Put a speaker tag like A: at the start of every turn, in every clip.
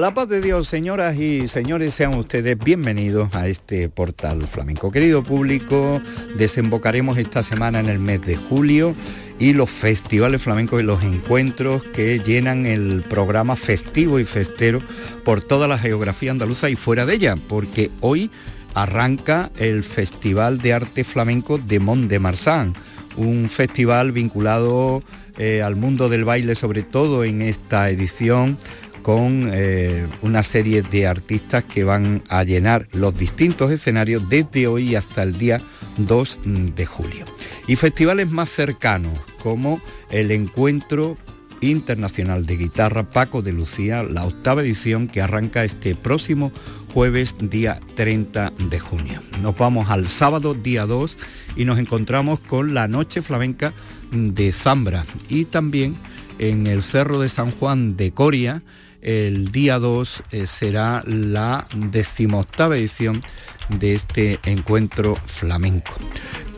A: La paz de Dios, señoras y señores, sean ustedes bienvenidos a este portal flamenco. Querido público, desembocaremos esta semana en el mes de julio y los festivales flamencos y los encuentros que llenan el programa festivo y festero por toda la geografía andaluza y fuera de ella, porque hoy arranca el Festival de Arte Flamenco de Mont de Marsan, un festival vinculado eh, al mundo del baile, sobre todo en esta edición con eh, una serie de artistas que van a llenar los distintos escenarios desde hoy hasta el día 2 de julio. Y festivales más cercanos como el Encuentro Internacional de Guitarra Paco de Lucía, la octava edición que arranca este próximo jueves día 30 de junio. Nos vamos al sábado día 2 y nos encontramos con la Noche Flamenca de Zambra y también en el Cerro de San Juan de Coria el día 2 eh, será la decimoctava edición de este encuentro flamenco.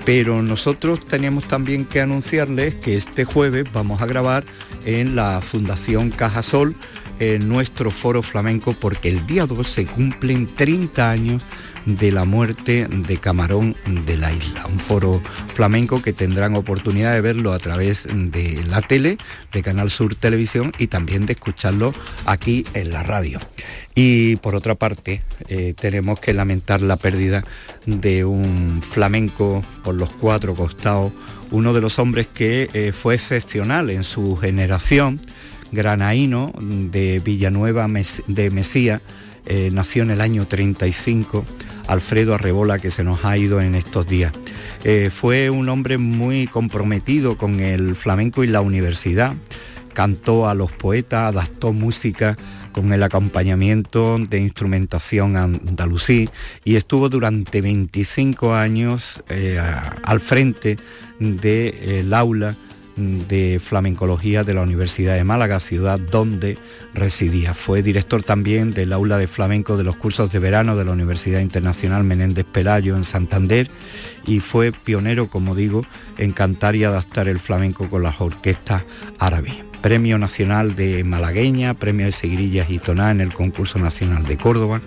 A: Pero nosotros tenemos también que anunciarles que este jueves vamos a grabar en la Fundación Cajasol nuestro foro flamenco porque el día 2 se cumplen 30 años de la muerte de Camarón de la Isla, un foro flamenco que tendrán oportunidad de verlo a través de la tele, de Canal Sur Televisión y también de escucharlo aquí en la radio. Y por otra parte, eh, tenemos que lamentar la pérdida de un flamenco por los cuatro costados, uno de los hombres que eh, fue excepcional en su generación, granaíno de Villanueva de Mesía, eh, nació en el año 35, Alfredo Arrebola, que se nos ha ido en estos días. Eh, fue un hombre muy comprometido con el flamenco y la universidad, cantó a los poetas, adaptó música con el acompañamiento de instrumentación andalusí y estuvo durante 25 años eh, al frente del aula de flamencología de la Universidad de Málaga, ciudad donde residía. Fue director también del aula de flamenco de los cursos de verano de la Universidad Internacional Menéndez Pelayo en Santander y fue pionero, como digo, en cantar y adaptar el flamenco con las orquestas árabes. Premio Nacional de Malagueña, Premio de Segrillas y Toná en el Concurso Nacional de Córdoba,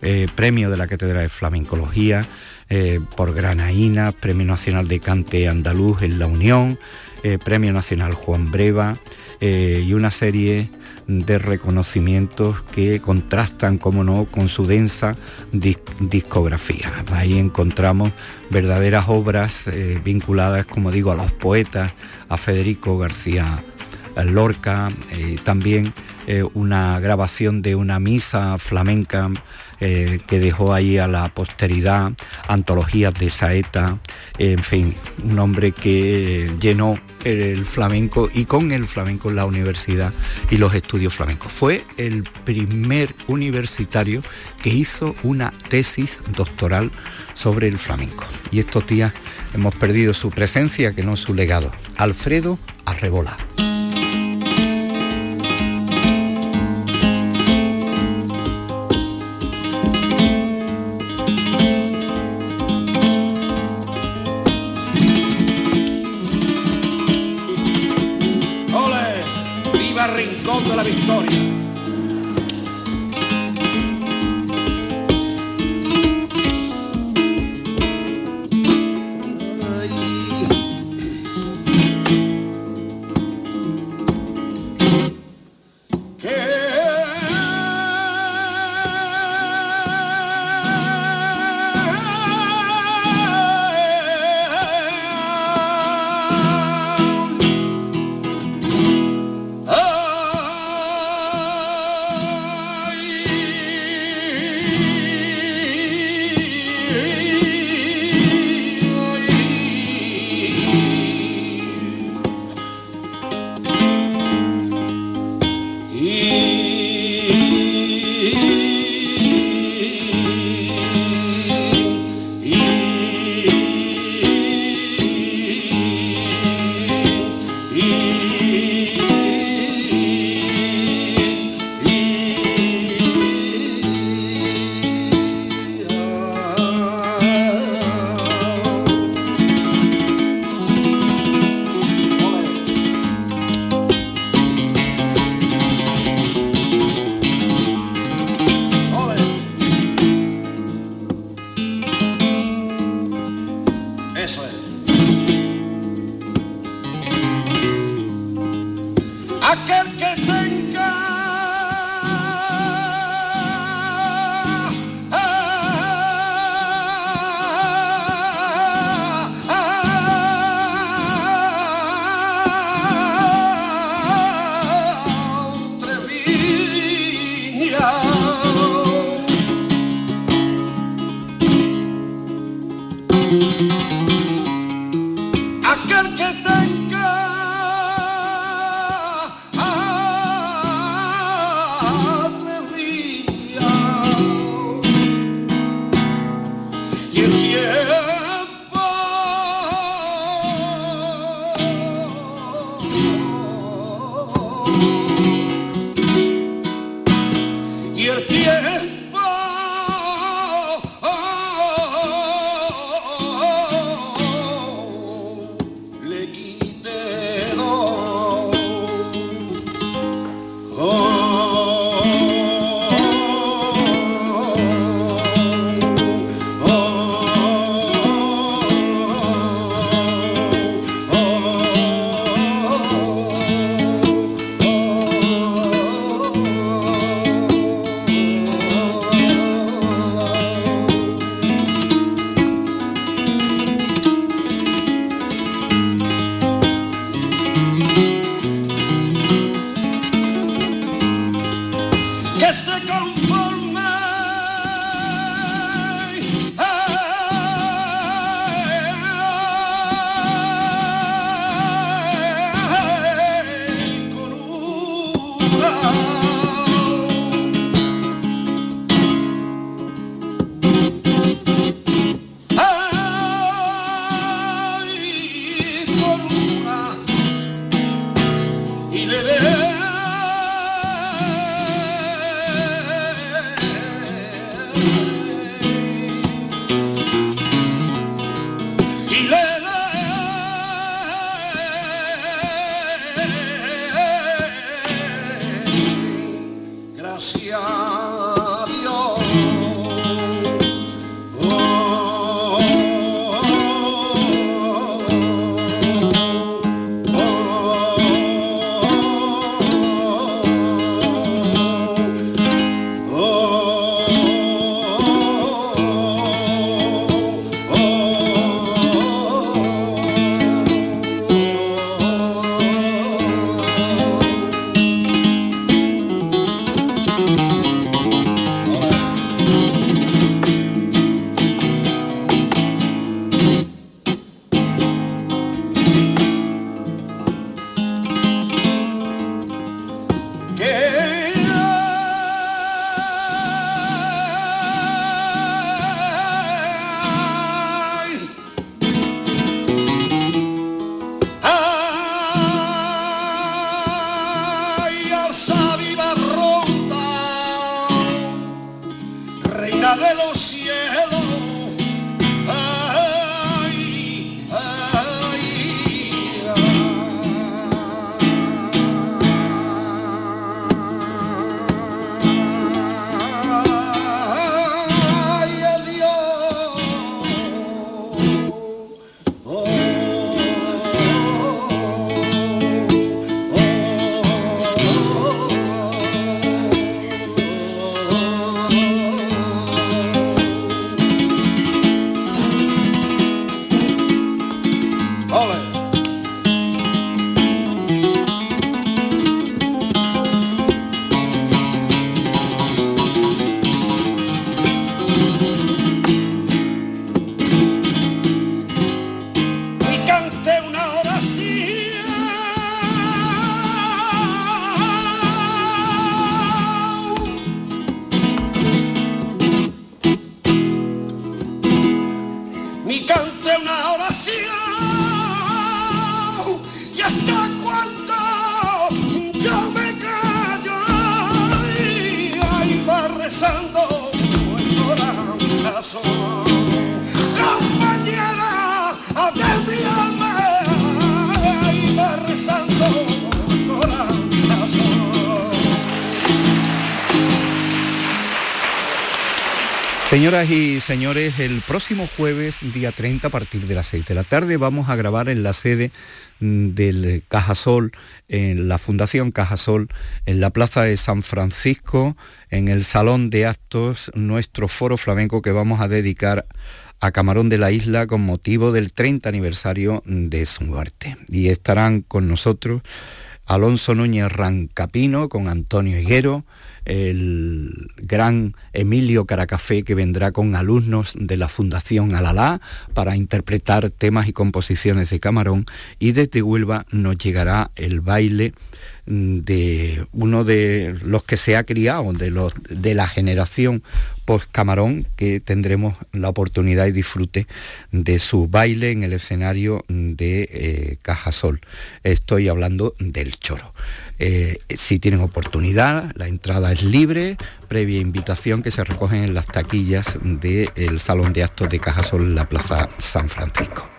A: eh, Premio de la Cátedra de Flamencología, eh, por Granaína, Premio Nacional de Cante Andaluz en La Unión, eh, Premio Nacional Juan Breva eh, y una serie de reconocimientos que contrastan, como no, con su densa discografía. Ahí encontramos verdaderas obras eh, vinculadas, como digo, a los poetas, a Federico García Lorca, también una grabación de una misa flamenca eh, que dejó ahí a la posteridad, antologías de Saeta, en fin, un hombre que llenó el flamenco y con el flamenco la universidad y los estudios flamencos. Fue el primer universitario que hizo una tesis doctoral sobre el flamenco. Y estos días hemos perdido su presencia, que no su legado. Alfredo Arrebola. Señoras y señores, el próximo jueves, día 30, a partir de las 6 de la tarde, vamos a grabar en la sede
B: mm, del Cajasol, en la Fundación Cajasol, en la Plaza de San Francisco, en el Salón de Actos, nuestro foro flamenco que vamos a dedicar a Camarón de la Isla con motivo del 30 aniversario de su muerte. Y estarán con nosotros Alonso Núñez Rancapino, con Antonio Higuero, el gran Emilio Caracafé que vendrá con alumnos de la Fundación Alalá para interpretar temas y composiciones de Camarón y desde Huelva nos llegará el baile de uno de los que se ha criado, de, los, de la generación post-Camarón, que tendremos la oportunidad y disfrute de su baile en el escenario de eh, Cajasol. Estoy hablando del choro. Eh, si tienen oportunidad, la entrada es libre, previa invitación que se recogen en las taquillas del Salón de Actos de Cajasol en la Plaza San Francisco.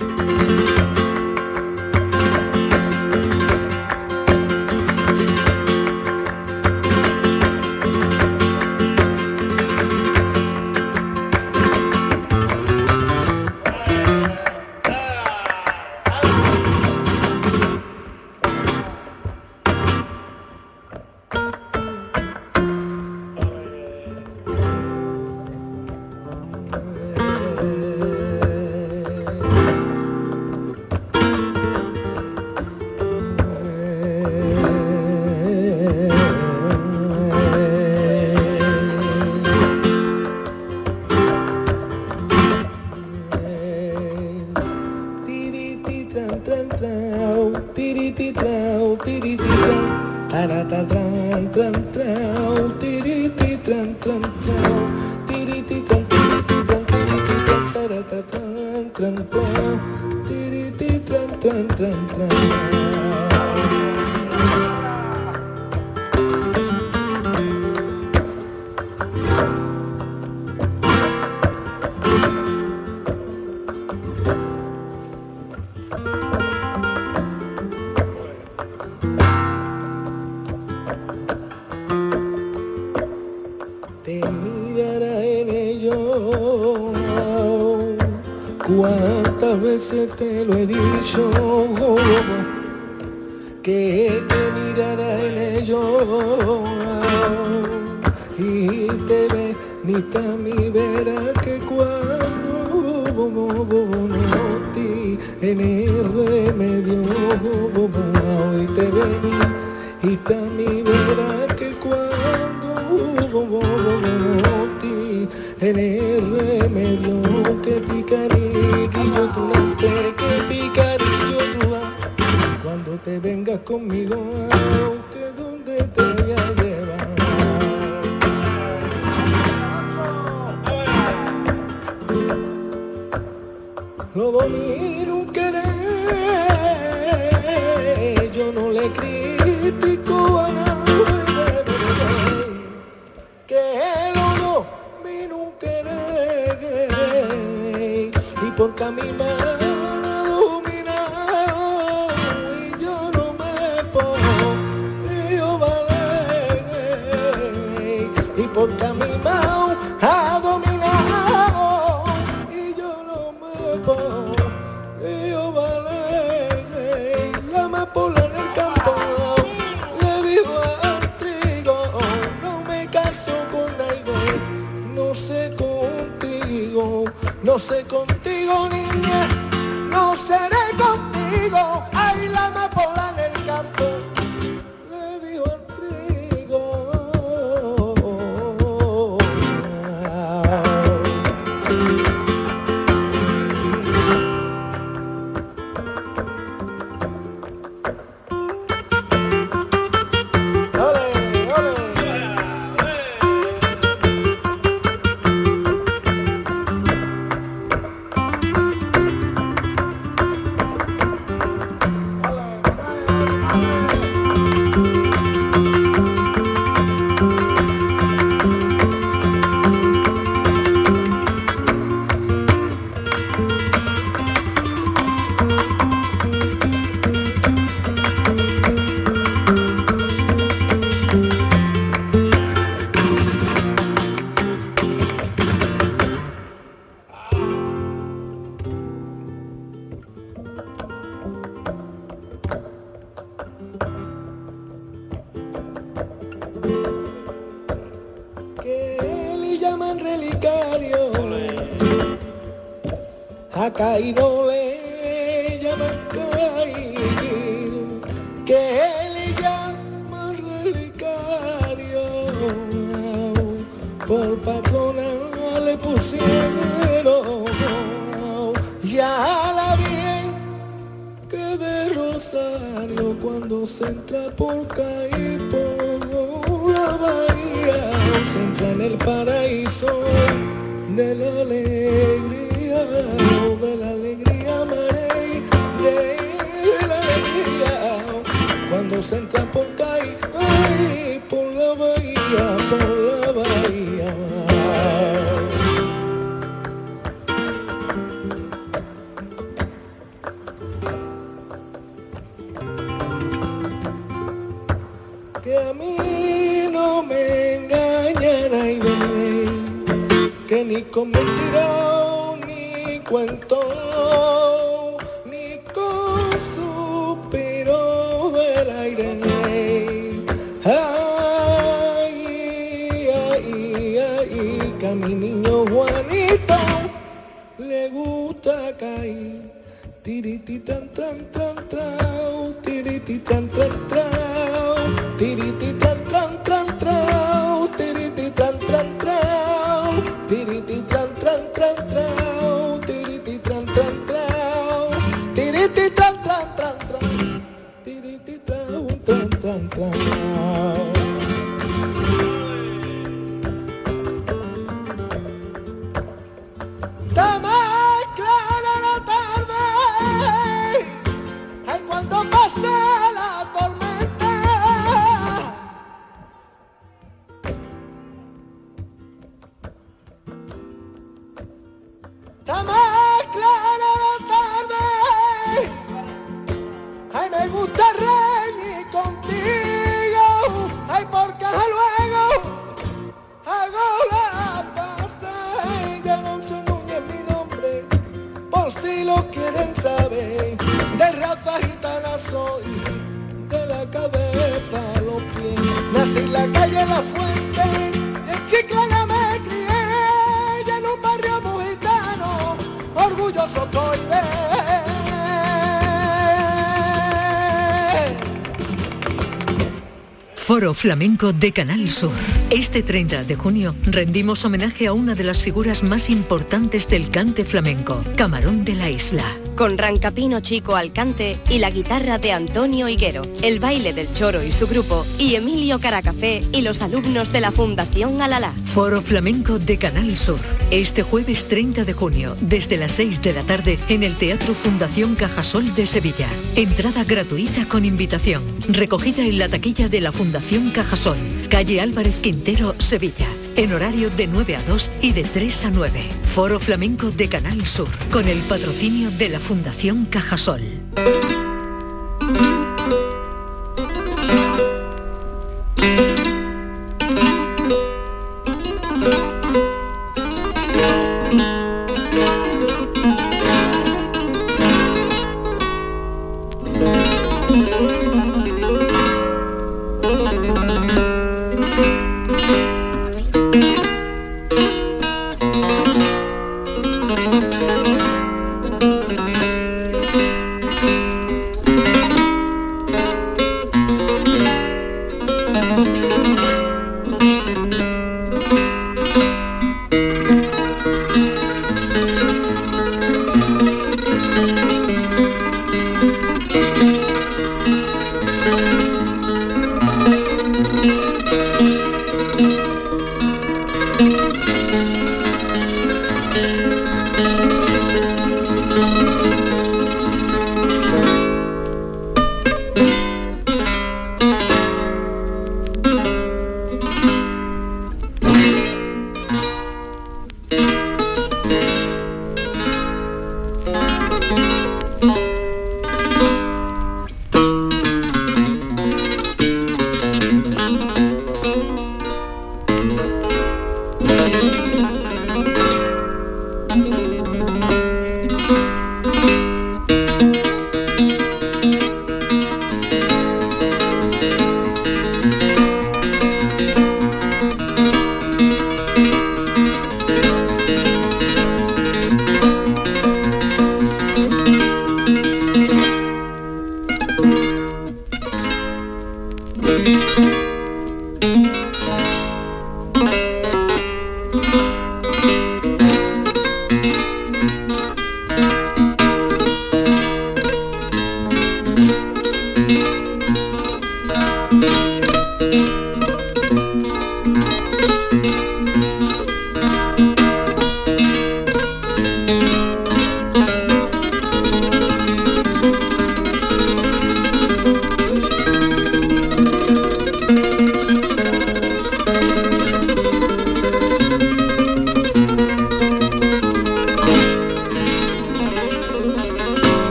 B: Relicario. A caído le caído, que le llama relicario. Por patrona le pusieron ya la bien que de Rosario cuando se entra por caí por bahía se entra en el paraíso de la alegría de la alegría marey de la alegría. Cuando se entra por caí con mentira tan
C: Flamenco de Canal Sur. Este 30 de junio rendimos homenaje a una de las figuras más importantes del cante flamenco, Camarón de la Isla.
D: Con Rancapino Chico al cante y la guitarra de Antonio Higuero, el baile del Choro y su grupo, y Emilio Caracafé y los alumnos de la Fundación Alalá.
C: Foro Flamenco de Canal Sur. Este jueves 30 de junio, desde las 6 de la tarde, en el Teatro Fundación Cajasol de Sevilla. Entrada gratuita con invitación. Recogida en la taquilla de la Fundación Cajasol, calle Álvarez Quintero, Sevilla. En horario de 9 a 2 y de 3 a 9. Foro Flamenco de Canal Sur, con el patrocinio de la Fundación Cajasol.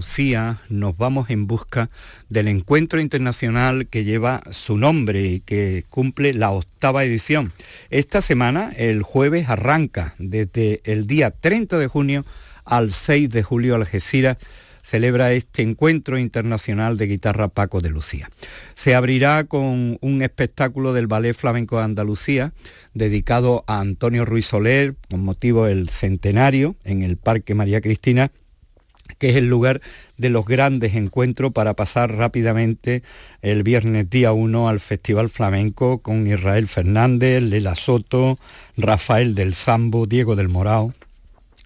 A: De Lucía nos vamos en busca del encuentro internacional que lleva su nombre y que cumple la octava edición. Esta semana, el jueves, arranca desde el día 30 de junio al 6 de julio Algeciras celebra este encuentro internacional de guitarra Paco de Lucía. Se abrirá con un espectáculo del Ballet Flamenco de Andalucía dedicado a Antonio Ruiz Soler con motivo del centenario en el Parque María Cristina que es el lugar de los grandes encuentros para pasar rápidamente el viernes día 1 al Festival Flamenco con Israel Fernández, Lela Soto, Rafael del Sambo, Diego del Morao,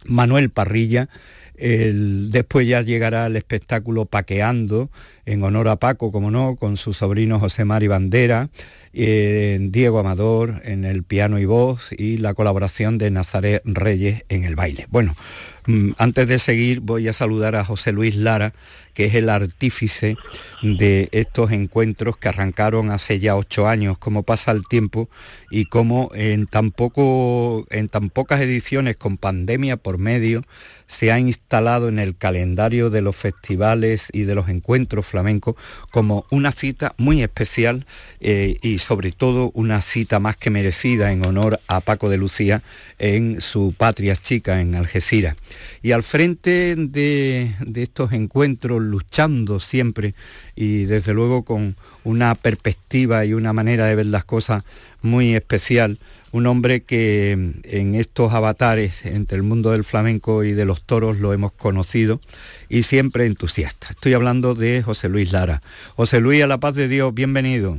A: Manuel Parrilla. después ya llegará el espectáculo Paqueando, en honor a Paco, como no, con su sobrino José Mari Bandera, eh, Diego Amador en el piano y voz y la colaboración de Nazaret Reyes en el baile. Bueno, Mm, antes de seguir voy a saludar a José Luis Lara, que es el artífice de estos encuentros que arrancaron hace ya ocho años, cómo pasa el tiempo y cómo en tan, poco, en tan pocas ediciones con pandemia por medio se ha instalado en el calendario de los festivales y de los encuentros flamencos como una cita muy especial eh, y sobre todo una cita más que merecida en honor a Paco de Lucía en su patria chica, en Algeciras. Y al frente de estos encuentros, luchando siempre y desde luego con una perspectiva y una manera de ver las cosas muy especial, un hombre que en estos avatares entre el mundo del flamenco y de los toros lo hemos conocido y siempre entusiasta. Estoy hablando de José Luis Lara. José Luis, a la paz de Dios, bienvenido.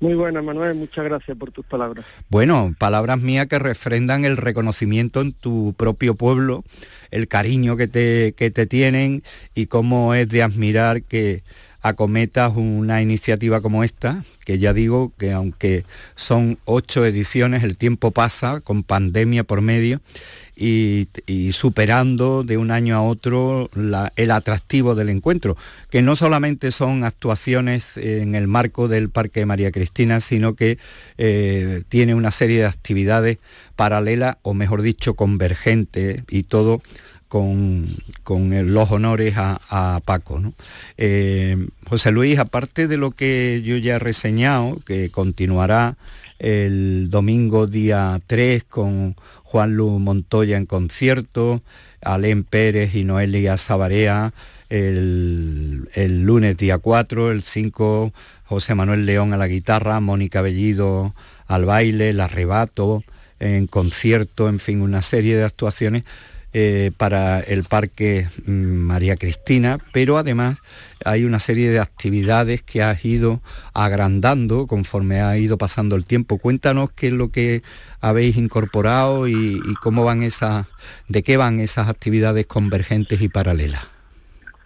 E: Muy buena, Manuel, muchas gracias por tus palabras.
A: Bueno, palabras mías que refrendan el reconocimiento en tu propio pueblo, el cariño que te, que te tienen y cómo es de admirar que acometas una iniciativa como esta, que ya digo que aunque son ocho ediciones, el tiempo pasa con pandemia por medio y, superando de un año a otro el atractivo del encuentro, que no solamente son actuaciones en el marco del Parque de María Cristina, sino que eh, tiene una serie de actividades paralelas, o mejor dicho, convergentes, y todo con, los honores a, Paco. Eh, José Luis, aparte de lo que yo ya he reseñado, que continuará el domingo día 3 con Juan Lu Montoya en concierto, Alén Pérez y Noelia Sabarea, el, el, lunes día 4, el 5 José Manuel León a la guitarra, Mónica Bellido al baile, el arrebato en concierto, en fin, una serie de actuaciones eh, para el Parque mm, María Cristina, pero además hay una serie de actividades que has ido agrandando conforme ha ido pasando el tiempo. Cuéntanos qué es lo que habéis incorporado y, cómo van esas, de qué van esas actividades convergentes y paralelas.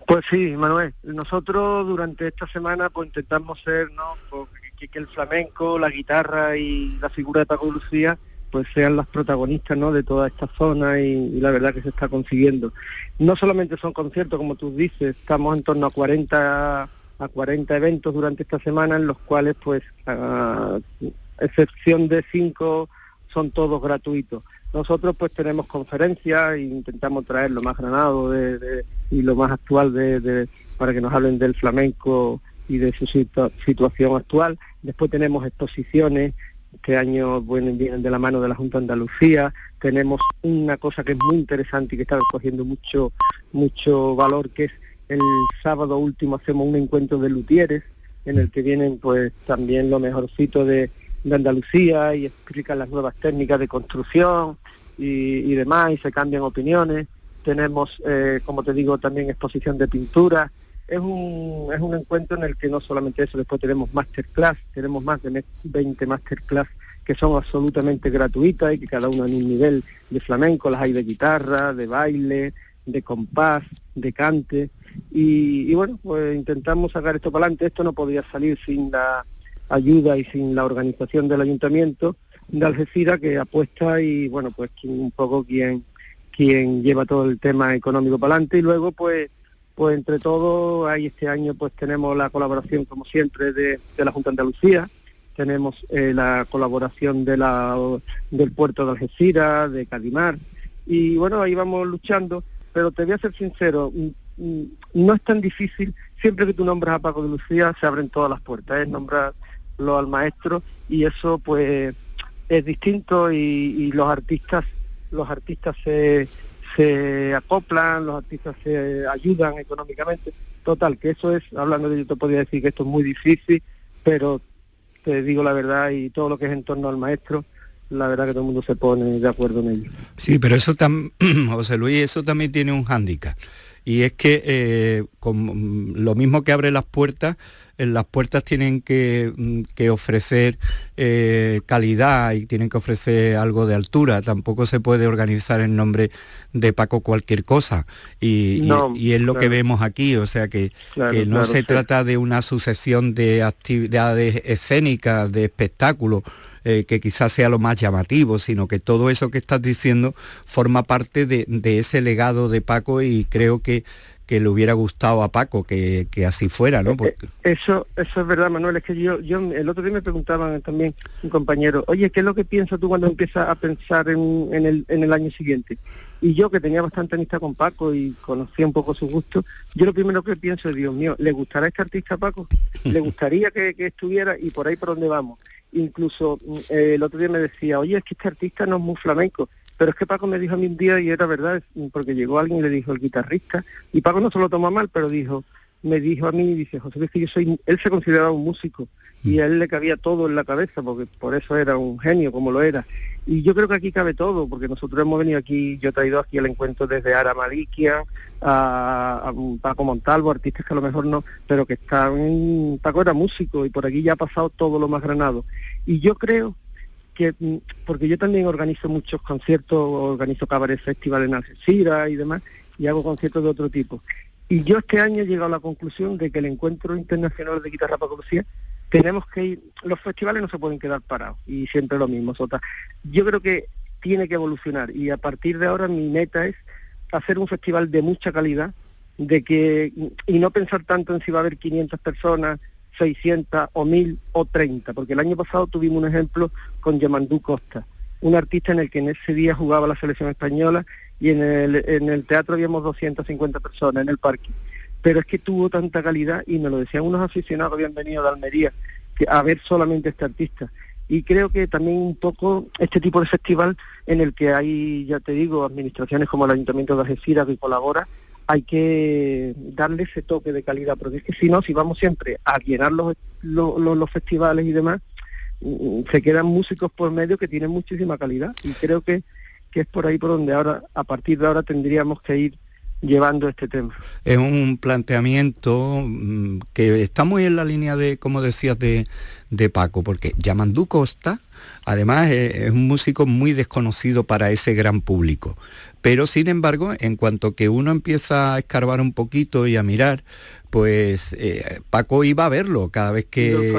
E: Pues sí, Manuel, nosotros durante esta semana pues intentamos ser, ¿no? Pues, que, el flamenco, la guitarra y la figura de Paco Lucía pues sean las protagonistas ¿no? de toda esta zona y, la verdad que se está consiguiendo. No solamente son conciertos, como tú dices, estamos en torno a 40 a 40 eventos durante esta semana en los cuales pues a excepción de cinco son todos gratuitos. Nosotros pues tenemos conferencias e intentamos traer lo más granado y lo más actual de, para que nos hablen del flamenco y de su situación actual. Después tenemos exposiciones este año bueno, vienen de la mano de la Junta de Andalucía. Tenemos una cosa que es muy interesante y que está cogiendo mucho, mucho valor, que es el sábado último hacemos un encuentro de luthieres, en el que vienen pues también lo mejorcito de, de Andalucía y explican las nuevas técnicas de construcción y, demás, y se cambian opiniones. tenemos, eh, como te digo, también exposición de pintura. Es un, es un encuentro en el que no solamente eso, después tenemos masterclass, tenemos más de 20 masterclass que son absolutamente gratuitas y que cada uno en un nivel de flamenco, las hay de guitarra, de baile, de compás, de cante. Y, bueno, pues intentamos sacar esto para adelante. Esto no podía salir sin la ayuda y sin la organización del ayuntamiento de Algeciras que apuesta y bueno, pues un poco quien quien lleva todo el tema económico para adelante y luego pues pues entre todos ahí este año pues tenemos la colaboración como siempre de, la Junta de Andalucía. Tenemos eh, la colaboración de la del puerto de Algeciras de Cadimar y bueno ahí vamos luchando. Pero te voy a ser sincero mm, mm, no es tan difícil. Siempre que tú nombras a Paco de Lucía se abren todas las puertas es nombrarlo al maestro y eso pues es distinto y los artistas los artistas se, se acoplan, los artistas se ayudan económicamente. Total, que eso es, hablando de yo te podría decir que esto es muy difícil, pero te digo la verdad y todo lo que es en torno al maestro, la verdad que todo el mundo se pone de acuerdo en ello.
A: Sí, pero eso también, José Luis, eso también tiene un hándicap. Y es que eh, con lo mismo que abre las puertas, las puertas tienen que, mm, ofrecer eh, calidad y tienen que ofrecer algo de altura. Tampoco se puede organizar en nombre de Paco cualquier cosa. Y, es lo que vemos aquí, o sea que, no se trata de una sucesión de actividades escénicas, de espectáculos. Eh, que quizás sea lo más llamativo, sino que todo eso que estás diciendo forma parte de, de ese legado de Paco y creo que que le hubiera gustado a Paco que, así fuera, ¿no?
E: Eh, eso, eso es verdad, Manuel, es que yo, yo el otro día me preguntaban también un compañero, oye, ¿qué es lo que piensas tú cuando empiezas a pensar en, el, en el año siguiente? Y yo que tenía bastante amistad con Paco y conocía un poco su gusto, yo lo primero que pienso es, Dios mío, ¿le gustará este artista Paco? ¿Le gustaría que, que estuviera? Y por ahí por dónde vamos. Incluso mm, eh, el otro día me decía, oye, es que este artista no es muy flamenco. Pero es que Paco me dijo a mí un día, y era verdad, porque llegó alguien y le dijo el guitarrista, y Paco no se lo tomó mal, pero dijo, me dijo a mí, dice, José que yo soy, él se consideraba un músico, y a él le cabía todo en la cabeza, porque por eso era un genio, como lo era. Y yo creo que aquí cabe todo, porque nosotros hemos venido aquí, yo he traído aquí el encuentro desde Ara Malikia, a, Paco Montalvo, artistas que a lo mejor no, pero que están, Paco era músico y por aquí ya ha pasado todo lo más granado. Y yo creo Mm, porque yo también organizo muchos conciertos, organizo cabaret festival en Algeciras y demás, y hago conciertos de otro tipo. Y yo este año he llegado a la conclusión de que el Encuentro Internacional de Guitarra para Lucía tenemos que ir, los festivales no se pueden quedar parados, y siempre lo mismo, Sota. Yo creo que tiene que evolucionar, y a partir de ahora mi meta es hacer un festival de mucha calidad, de que, y no pensar tanto en si va a haber 500 personas, 600 o 1000 o 30, porque el año pasado tuvimos un ejemplo con Yamandú Costa, un artista en el que en ese día jugaba la selección española y en el, en el teatro habíamos 250 personas en el parque. Pero es que tuvo tanta calidad y me lo decían unos aficionados que habían venido de Almería que a ver solamente este artista. Y creo que también un poco este tipo de festival en el que hay, ya te digo, administraciones como el Ayuntamiento de Algeciras que colabora, hay que darle ese toque de calidad, porque es que si no, si vamos siempre a llenar los, los, festivales y demás, mm, se quedan músicos por medio que tienen muchísima calidad y creo que, que es por ahí por donde ahora, a partir de ahora tendríamos que ir llevando este tema.
A: Es un planteamiento mm, que está muy en la línea de, como decías, de, de Paco, porque Yamandú Costa, además, es un músico muy desconocido para ese gran público. Pero sin embargo, en cuanto que uno empieza a escarbar un poquito y a mirar, pues eh, Paco iba a verlo cada vez que,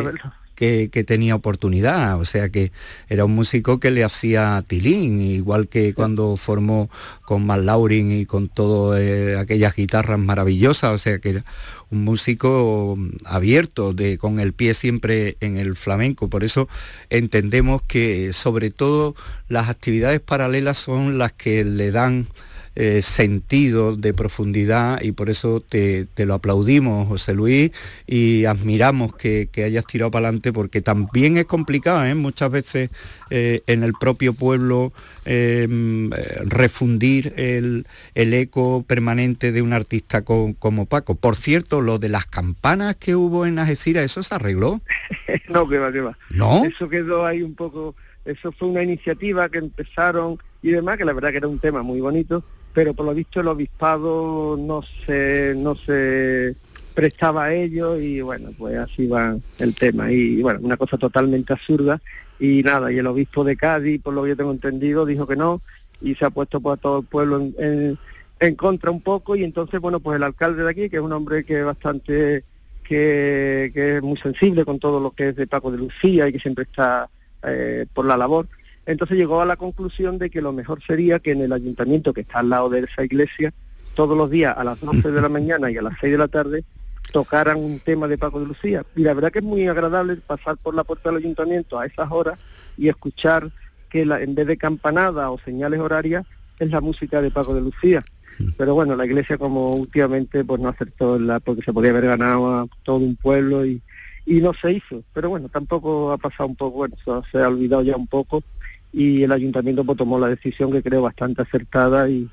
A: que, tenía oportunidad, o sea que era un músico que le hacía tilín, igual que cuando formó con Mal Laurin y con todas eh, aquellas guitarras maravillosas, o sea que era un músico abierto, de, con el pie siempre en el flamenco, por eso entendemos que sobre todo las actividades paralelas son las que le dan eh, sentido de profundidad y por eso te, lo aplaudimos, José Luis, y admiramos que, hayas tirado para adelante porque también es complicado, ¿eh? muchas veces eh, en el propio pueblo em, refundir el, eco permanente de un artista como Paco. Por cierto, lo de las campanas que hubo en Algeciras, ¿eso se arregló?
E: no, que va, que va.
A: ¿No?
E: Eso quedó ahí un poco, eso fue una iniciativa que empezaron y demás, que la verdad que era un tema muy bonito, pero por lo visto el obispado no se, no se prestaba a ello y bueno, pues así va el tema. Y bueno, una cosa totalmente absurda y nada, y el obispo de Cádiz, por lo que yo tengo entendido, dijo que no y se ha puesto por todo el pueblo en, en, contra un poco y entonces, bueno, pues el alcalde de aquí, que es un hombre que es bastante, que, que es muy sensible con todo lo que es de Paco de Lucía y que siempre está eh, por la labor, entonces llegó a la conclusión de que lo mejor sería que en el ayuntamiento que está al lado de esa iglesia, todos los días a las 12 de la mañana y a las 6 de la tarde, tocaran un tema de Paco de Lucía. Y la verdad que es muy agradable pasar por la puerta del ayuntamiento a esas horas y escuchar que la, en vez de campanada o señales horarias es la música de Paco de Lucía. Pero bueno, la iglesia como últimamente pues no acertó la, porque se podía haber ganado a todo un pueblo y, y no se hizo. Pero bueno, tampoco ha pasado un poco, bueno, se ha olvidado ya un poco y el ayuntamiento pues, tomó la decisión que creo bastante acertada y,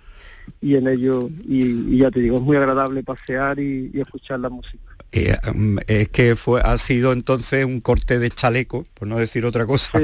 E: y en ello, y, ya te digo, es muy agradable pasear y, escuchar la música.
A: Eh, mm, es que fue ha sido entonces un corte de chaleco, por no decir otra cosa,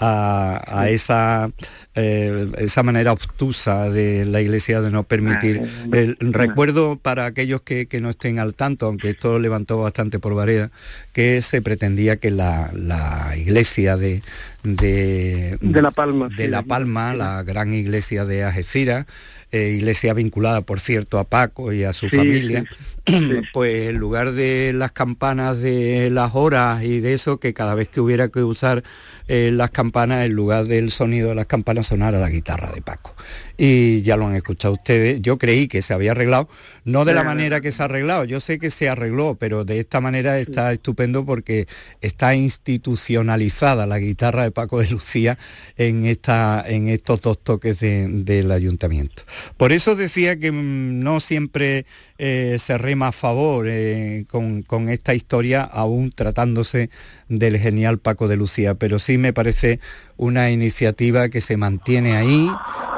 A: a, esa eh, esa manera obtusa de la iglesia de no permitir. Ah, el, recuerdo para aquellos que, no estén al tanto, aunque esto levantó bastante por vareda, que se pretendía que la, la iglesia de, de,
E: La Palma.
A: De La Palma, la gran iglesia de Algeciras, eh, iglesia vinculada, por cierto, a Paco y a su familia, pues en lugar de las campanas de las horas y de eso, que cada vez que hubiera que usar eh, las campanas, en lugar del sonido de las campanas sonara la guitarra de Paco y ya lo han escuchado ustedes. Yo creí que se había arreglado, no de la manera que se ha arreglado, yo sé que se arregló, pero de esta manera está estupendo porque está institucionalizada la guitarra de Paco de Lucía en, esta, en estos dos toques del ayuntamiento. Por eso decía que mm, no siempre eh, se rema a favor eh, con, con esta historia, aún tratándose del genial Paco de Lucía, pero sí me parece una iniciativa que se mantiene ahí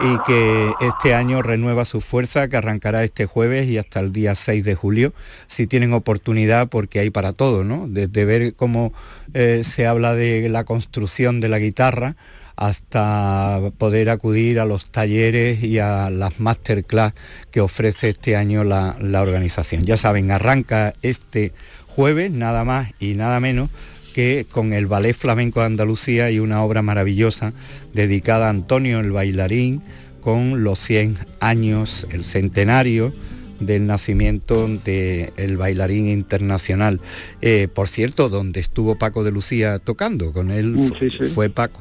A: y que este año renueva su fuerza, que arrancará este jueves y hasta el día 6 de julio, si tienen oportunidad, porque hay para todo, ¿no? Desde ver cómo eh, se habla de la construcción de la guitarra, hasta poder acudir a los talleres y a las masterclass que ofrece este año la, la organización. Ya saben, arranca este jueves, nada más y nada menos, que con el Ballet Flamenco de Andalucía y una obra maravillosa dedicada a Antonio el bailarín con los 100 años, el centenario del nacimiento del bailarín internacional. Eh, por cierto, donde estuvo Paco de Lucía tocando, con él mm, fue Paco.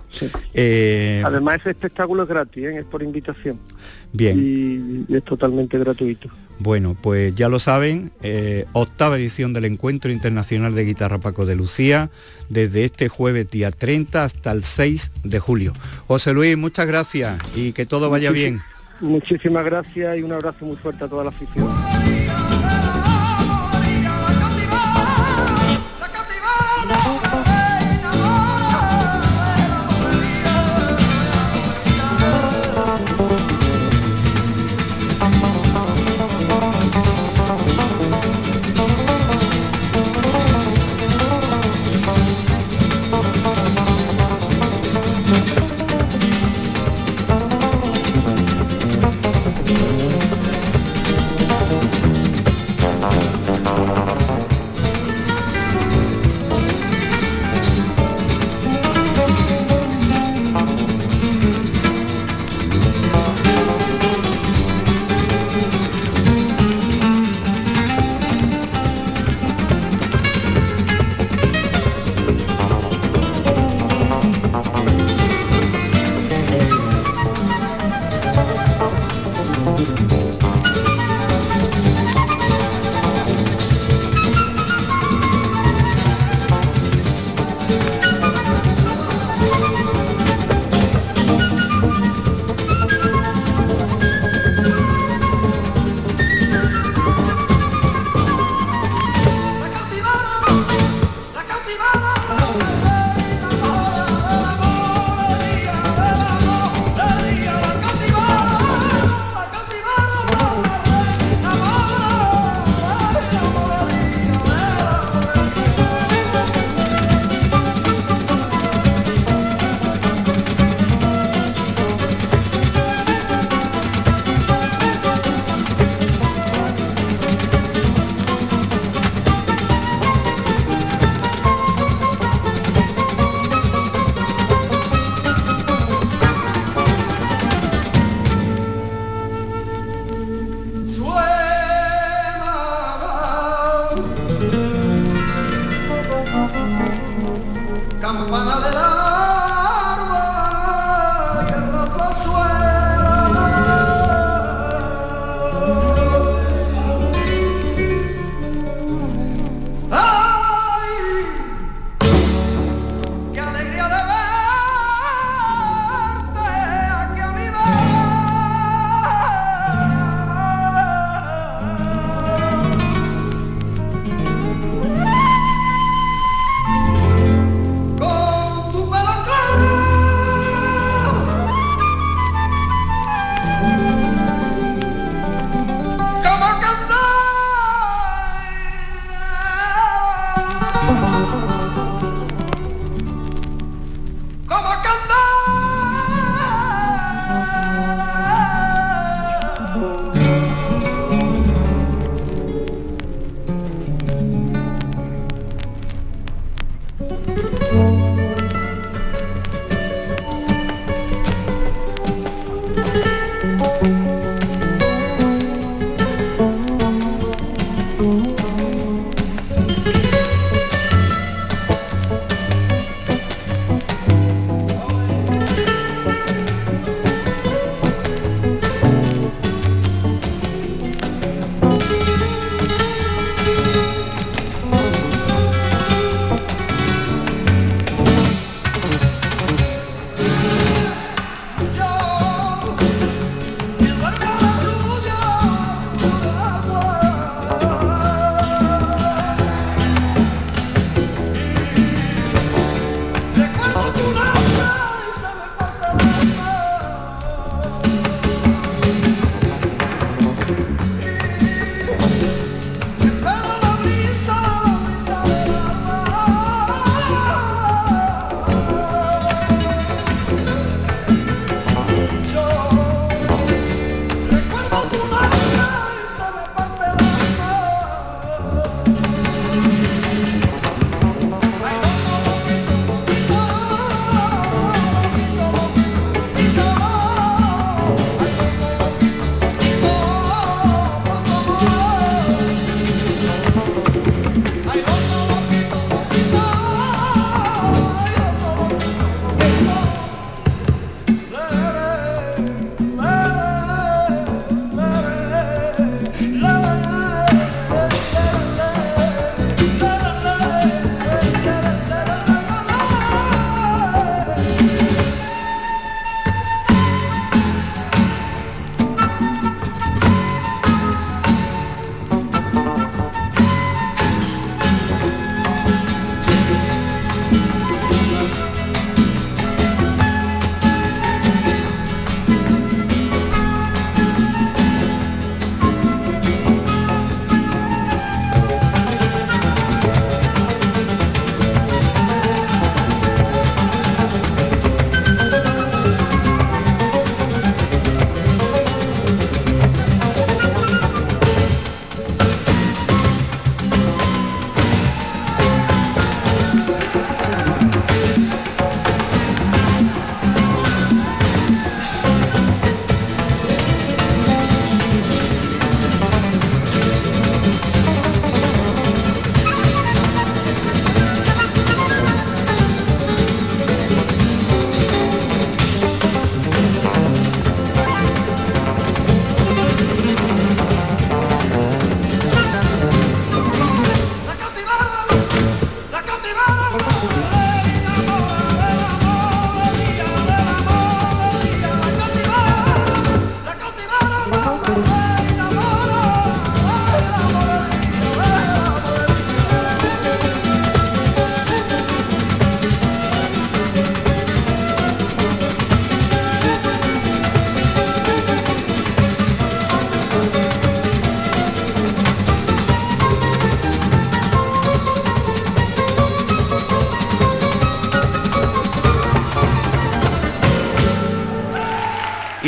E: Eh, Además ese espectáculo es gratis, ¿eh? es por invitación.
A: Bien.
E: Y es totalmente gratuito.
A: Bueno, pues ya lo saben, eh, octava edición del Encuentro Internacional de Guitarra Paco de Lucía, desde este jueves día 30 hasta el 6 de julio. José Luis, muchas gracias y que todo vaya bien.
E: Muchísimas gracias y un abrazo muy fuerte a toda la afición.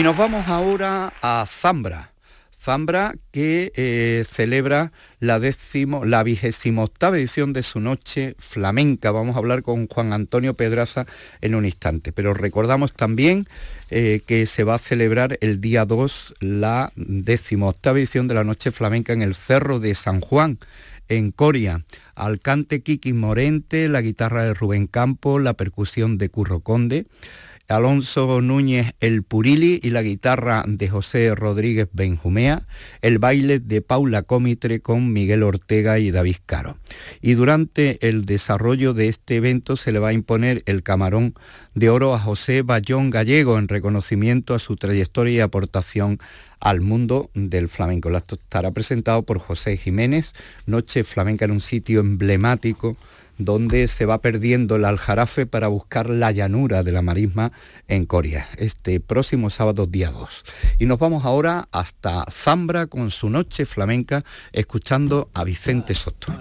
A: Nos vamos ahora a Zambra. Zambra que eh, celebra la décimo, la vigésima octava edición de su noche flamenca. Vamos a hablar con Juan Antonio Pedraza en un instante. Pero recordamos también eh, que se va a celebrar el día 2 la décimo octava edición de la noche flamenca en el Cerro de San Juan en Coria. Al cante Kiki Morente, la guitarra de Rubén Campo, la percusión de Curro Conde. Alonso Núñez el Purili y la guitarra de José Rodríguez Benjumea, el baile de Paula Comitre con Miguel Ortega y David Caro. Y durante el desarrollo de este evento se le va a imponer el camarón de oro a José Bayón Gallego en reconocimiento a su trayectoria y aportación al mundo del flamenco. Acto estará presentado por José Jiménez, Noche Flamenca en un sitio emblemático donde se va perdiendo el aljarafe para buscar la llanura de la marisma en Coria, este próximo sábado día 2. Y nos vamos ahora hasta Zambra con su noche flamenca, escuchando a Vicente Soto.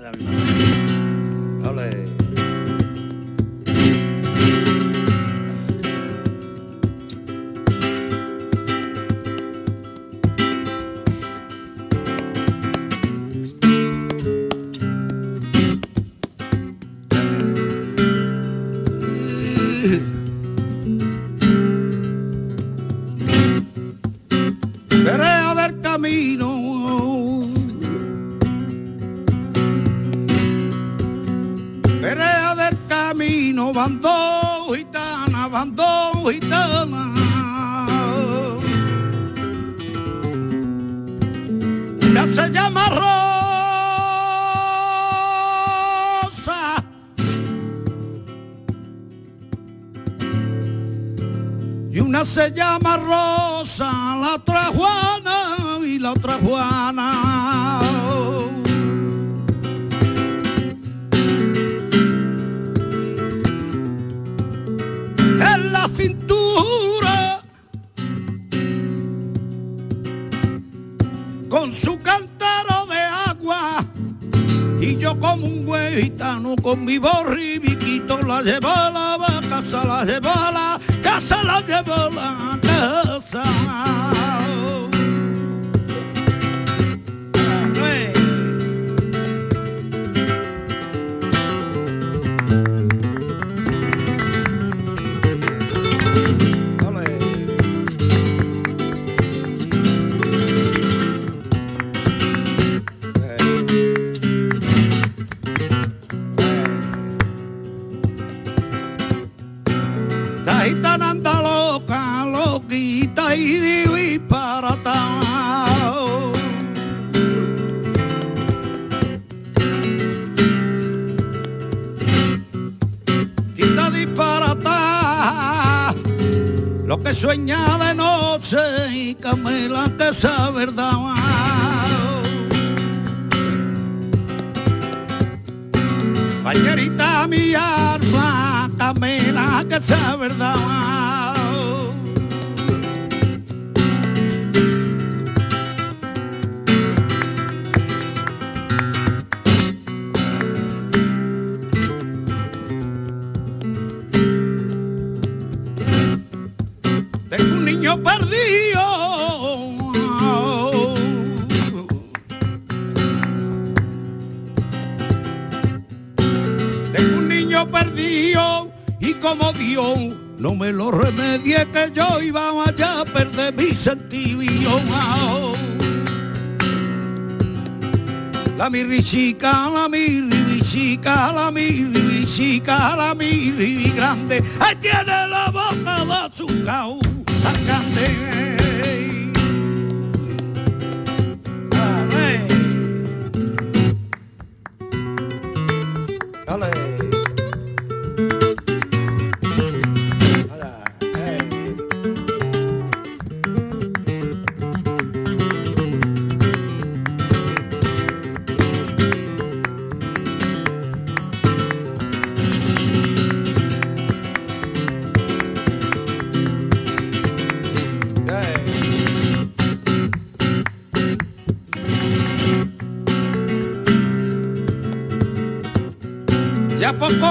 F: La mi chica, la mi chica, la mi chica, la mi grande, ahí tiene la boca de azúcar tan grande. poco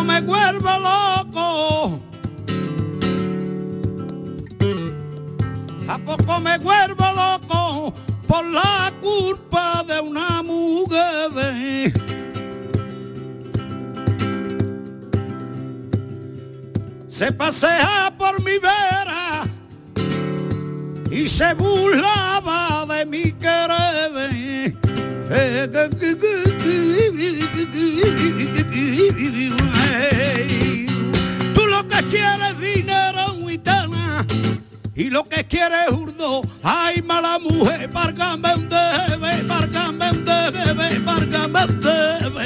F: me vuelvo loco. A poco me vuelvo loco por la culpa de una mujer. Se pasea por mi vera y se burlaba de mi querer. Quieres dinero, huitana, y lo que quieres urdo, ay mala mujer, párgame un debe, párgame un debe, párgame un debe.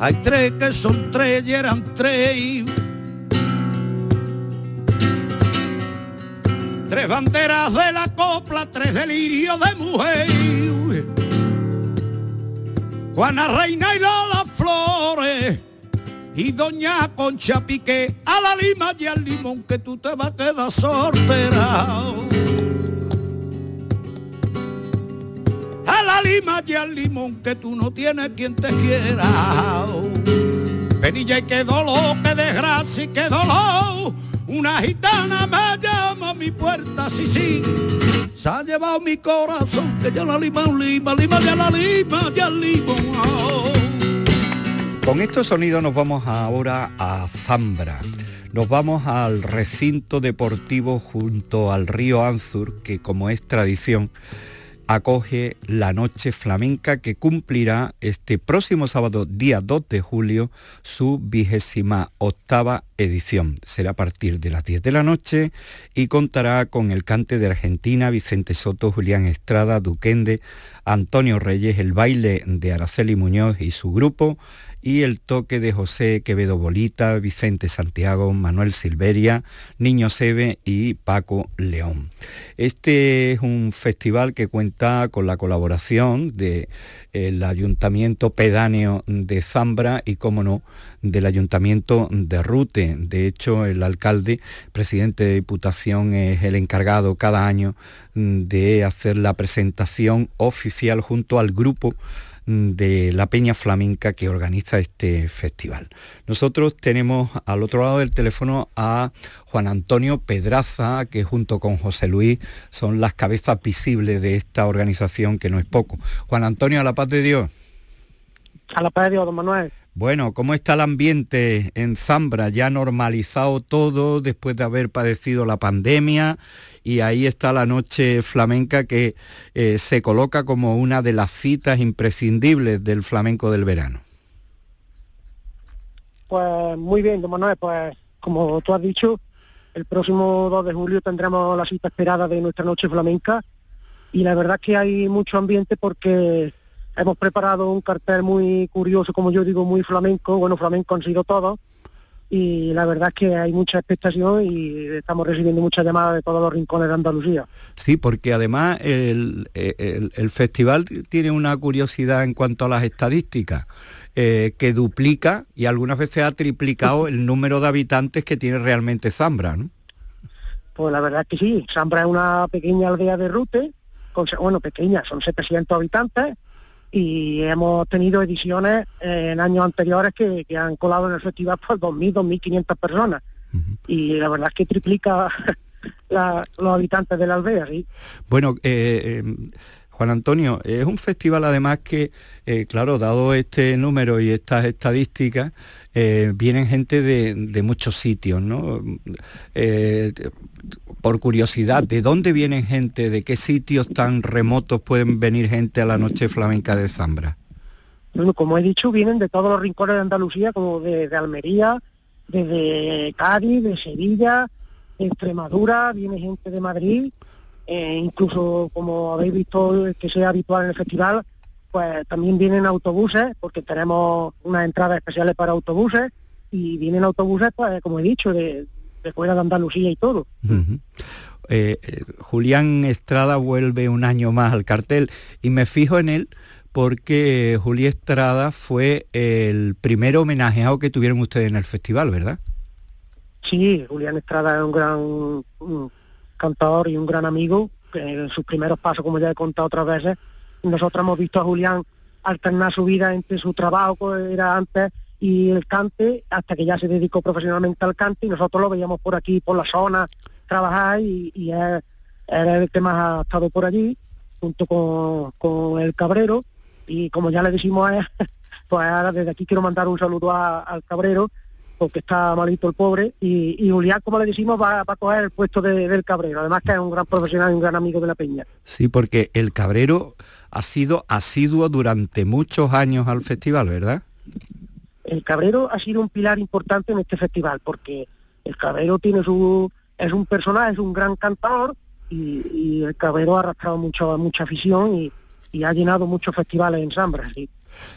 F: Hay tres que son tres y eran tres. Banderas de la copla, tres delirios de mujer. Juana Reina y Lola Flores. Y doña Concha Piqué a la lima y al limón que tú te vas a quedar sorterado. a la lima y al limón que tú no tienes quien te quiera. Penilla y qué dolor, qué desgracia y qué dolor. Una gitana me llama a mi puerta, sí, sí. Se ha llevado mi corazón, que ya la lima, lima, lima, ya la lima, ya limón.
A: Con estos sonidos nos vamos ahora a Zambra. Nos vamos al recinto deportivo junto al río Anzur, que como es tradición, acoge la Noche Flamenca que cumplirá este próximo sábado, día 2 de julio, su vigésima octava edición. Será a partir de las 10 de la noche y contará con el cante de Argentina, Vicente Soto, Julián Estrada, Duquende, Antonio Reyes, el baile de Araceli Muñoz y su grupo, y el toque de José Quevedo Bolita, Vicente Santiago, Manuel Silveria, Niño Sebe y Paco León. Este es un festival que cuenta con la colaboración del Ayuntamiento Pedáneo de Zambra y, como no, del Ayuntamiento de Rute. De hecho, el alcalde, presidente de Diputación, es el encargado cada año de hacer la presentación oficial junto al grupo de la Peña Flamenca que organiza este festival. Nosotros tenemos al otro lado del teléfono a Juan Antonio Pedraza, que junto con José Luis son las cabezas visibles de esta organización, que no es poco. Juan Antonio, a la paz de Dios.
G: A la paz de Dios, don Manuel.
A: Bueno, ¿cómo está el ambiente en Zambra? Ya normalizado todo después de haber padecido la pandemia y ahí está la noche flamenca que eh, se coloca como una de las citas imprescindibles del flamenco del verano.
G: Pues muy bien, don Manuel, pues como tú has dicho, el próximo 2 de julio tendremos la cita esperada de nuestra noche flamenca y la verdad es que hay mucho ambiente porque hemos preparado un cartel muy curioso, como yo digo, muy flamenco, bueno, flamenco han sido todos, y la verdad es que hay mucha expectación y estamos recibiendo muchas llamadas de todos los rincones de Andalucía.
A: Sí, porque además el, festival tiene una curiosidad en cuanto a las estadísticas. Eh, que duplica y algunas veces ha triplicado el número de habitantes que tiene realmente Zambra, ¿no?
G: Pues la verdad es que sí, Zambra es una pequeña aldea de Rute, bueno, pequeña, son 700 habitantes, y hemos tenido ediciones en años anteriores que, han colado en el festival por 2.000, 2.500 personas. Y la verdad es que triplica los habitantes de la aldea, ¿sí?
A: Bueno, eh, eh, Juan Antonio, es un festival además que, eh, claro, dado este número y estas estadísticas, vienen gente de, muchos sitios, ¿no? por curiosidad, ¿de dónde vienen gente? ¿De qué sitios tan remotos pueden venir gente a la noche flamenca de Zambra?
G: Bueno, como he dicho, vienen de todos los rincones de Andalucía, como de, Almería, desde Cádiz, de Sevilla, de Extremadura, viene gente de Madrid, eh, incluso como habéis visto que sea habitual en el festival, pues también vienen autobuses, porque tenemos unas entradas especiales para autobuses, y vienen autobuses, pues como he dicho, de, de fuera de Andalucía y todo.
A: Eh, eh, Julián Estrada vuelve un año más al cartel y me fijo en él porque Julián Estrada fue el primer homenajeado que tuvieron ustedes en el festival, ¿verdad?
G: Sí, Julián Estrada es un gran cantador y un gran amigo en sus primeros pasos, como ya he contado otras veces, nosotros hemos visto a Julián alternar su vida entre su trabajo, que era antes, y el cante, hasta que ya se dedicó profesionalmente al cante, y nosotros lo veíamos por aquí, por la zona, trabajar, y, y el que más ha estado por allí, junto con, con el Cabrero, y como ya le decimos a él, pues ahora desde aquí quiero mandar un saludo al Cabrero, porque está malito el pobre, y, y Julián, como le decimos, va, va a coger el puesto de- del Cabrero, además que es un gran profesional y un gran amigo de la Peña.
A: Sí, porque el Cabrero ha sido asiduo durante muchos años al festival, ¿verdad?
G: el Cabrero ha sido un pilar importante en este festival porque el Cabrero tiene su es un personaje, es un gran cantador y, y el Cabrero ha arrastrado mucho, mucha afición y, y ha llenado muchos festivales en Zambra, sí.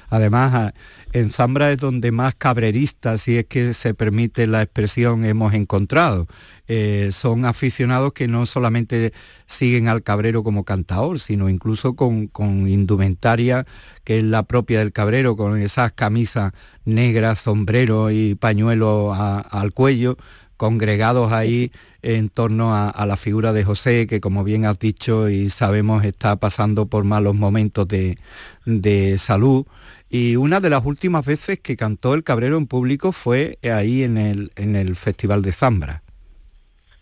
A: Además, en Zambra es donde más cabreristas, si es que se permite la expresión, hemos encontrado. Eh, son aficionados que no solamente siguen al cabrero como cantador, sino incluso con, con indumentaria que es la propia del cabrero, con esas camisas negras, sombrero y pañuelo a- al cuello, congregados ahí en torno a, la figura de José, que como bien has dicho y sabemos está pasando por malos momentos de, de salud. Y una de las últimas veces que cantó el Cabrero en público fue ahí en el, en el Festival de Zambra.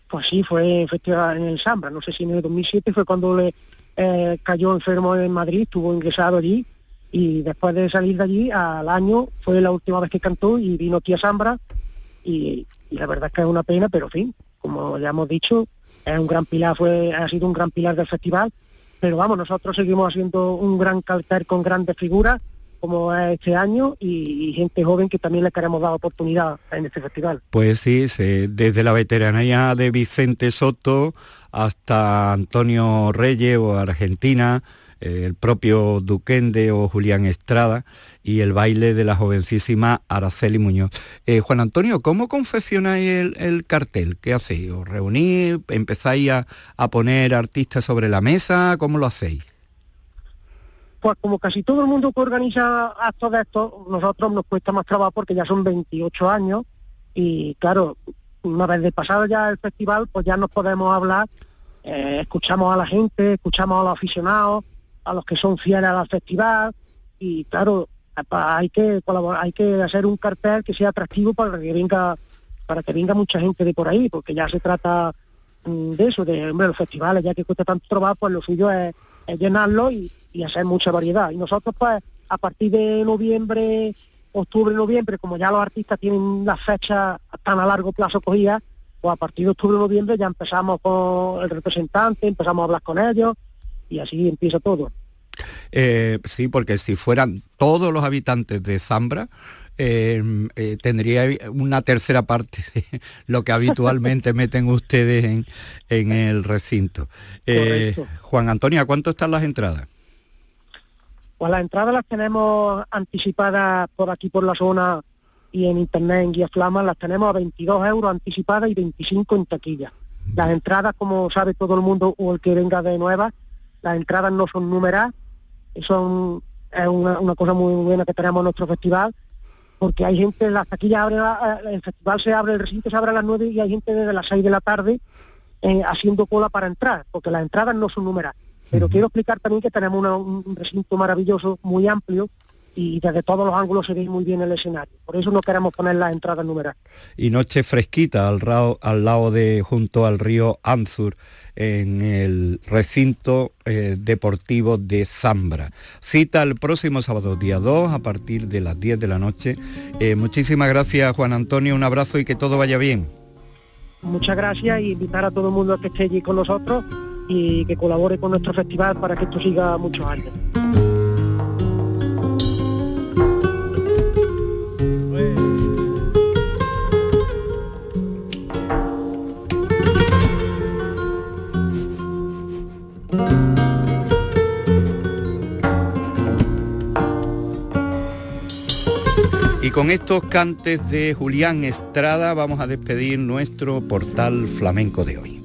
G: Pues sí, fue en el Zambra, no sé si en el 2007 fue cuando le eh, cayó enfermo en Madrid, estuvo ingresado allí y después de salir de allí al año fue la última vez que cantó y vino aquí a Zambra y, la verdad es que es una pena, pero fin, como ya hemos dicho, es un gran pilar, fue, ha sido un gran pilar del festival, pero vamos, nosotros seguimos haciendo un gran cartel con grandes figuras como es este año y, gente joven que también le queremos dar oportunidad en este festival.
A: Pues sí, se- desde la veteranía de Vicente Soto hasta Antonio Reyes o Argentina, eh, el propio Duquende o Julián Estrada y el baile de la jovencísima Araceli Muñoz. Eh, Juan Antonio, ¿cómo confeccionáis el, el cartel? ¿Qué hacéis? ¿Os reunís? ¿Empezáis a, a poner artistas sobre la mesa? ¿Cómo lo hacéis?
G: Pues como casi todo el mundo que organiza actos de estos, nosotros nos cuesta más trabajo porque ya son 28 años y claro, una vez de pasado ya el festival, pues ya nos podemos hablar, eh, escuchamos a la gente, escuchamos a los aficionados, a los que son fieles al festival y claro, hay que colaborar, hay que hacer un cartel que sea atractivo para que venga para que venga mucha gente de por ahí, porque ya se trata mm, de eso, de los festivales, ya que cuesta tanto trabajo, pues lo suyo es, llenarlo y, y hacer mucha variedad. Y nosotros pues a partir de noviembre, octubre, noviembre, como ya los artistas tienen las fechas tan a largo plazo cogidas, pues a partir de octubre, noviembre ya empezamos con el representante, empezamos a hablar con ellos y así empieza todo.
A: Eh, sí, porque si fueran todos los habitantes de Zambra, eh, eh, tendría una tercera parte de lo que habitualmente meten ustedes en, en el recinto. Juan Antonio, ¿a cuánto están las entradas?
G: Pues las entradas las tenemos anticipadas por aquí por la zona y en internet en Guía Flama las tenemos a 22 euros anticipadas y 25 en taquilla. Las entradas, como sabe todo el mundo o el que venga de nueva, las entradas no son numeradas, son es una, una cosa muy buena que tenemos en nuestro festival, porque hay gente, las taquillas abren, a- el festival se abre, el recinto se abre a las 9 y hay gente desde las 6 de la tarde eh, haciendo cola para entrar, porque las entradas no son numeradas. Pero quiero explicar también que tenemos una- un recinto maravilloso, muy amplio, y desde todos los ángulos se ve muy bien el escenario. Por eso no queremos poner las entradas numeradas.
A: Y noche fresquita al, rao- al lado de, junto al río Anzur, en el recinto eh, deportivo de Zambra. Cita el próximo sábado, día 2, a partir de las 10 de la noche. Eh, muchísimas gracias, Juan Antonio, un abrazo y que todo vaya bien.
G: Muchas gracias y invitar a todo el mundo a que esté allí con nosotros y que colabore con nuestro festival para que esto siga muchos años.
A: Y con estos cantes de Julián Estrada vamos a despedir nuestro portal flamenco de hoy.